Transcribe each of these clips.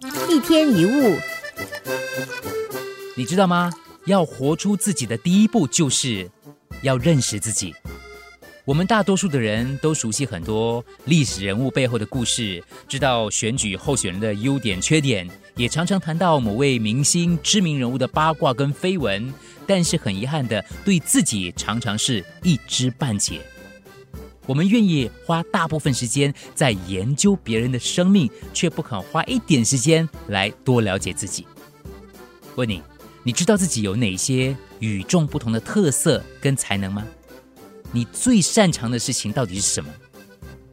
一天一物，你知道吗？要活出自己的第一步，就是要认识自己。我们大多数的人都熟悉很多历史人物背后的故事，知道选举候选人的优点缺点，也常常谈到某位明星、知名人物的八卦跟绯闻。但是很遗憾的，对自己常常是一知半解。我们愿意花大部分时间在研究别人的生命，却不肯花一点时间来多了解自己。问你，你知道自己有哪些与众不同的特色跟才能吗？你最擅长的事情到底是什么？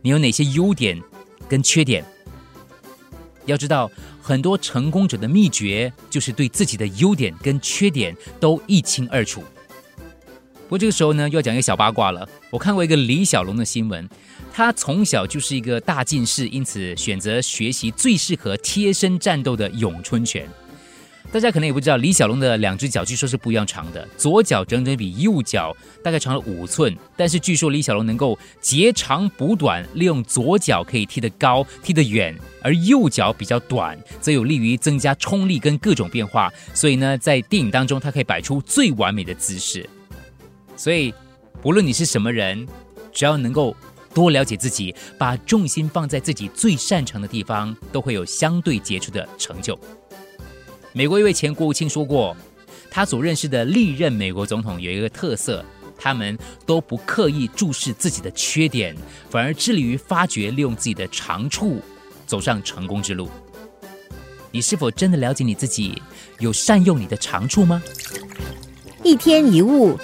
你有哪些优点跟缺点？要知道，很多成功者的秘诀就是对自己的优点跟缺点都一清二楚。不过这个时候呢，又要讲一个小八卦了。我看过一个李小龙的新闻，他从小就是一个大近视，因此选择学习最适合贴身战斗的咏春拳。大家可能也不知道，李小龙的两只脚据说是不一样长的，左脚整整比右脚大概长了五寸。但是据说李小龙能够截长补短，利用左脚可以踢得高、踢得远，而右脚比较短，则有利于增加冲力跟各种变化。所以呢，在电影当中，他可以摆出最完美的姿势。所以，不论你是什么人，只要能够多了解自己，把重心放在自己最擅长的地方，都会有相对杰出的成就。美国一位前国务卿说过，他所认识的历任美国总统有一个特色，他们都不刻意注视自己的缺点，反而致力于发掘、利用自己的长处，走上成功之路。你是否真的了解你自己，有善用你的长处吗？一天一物。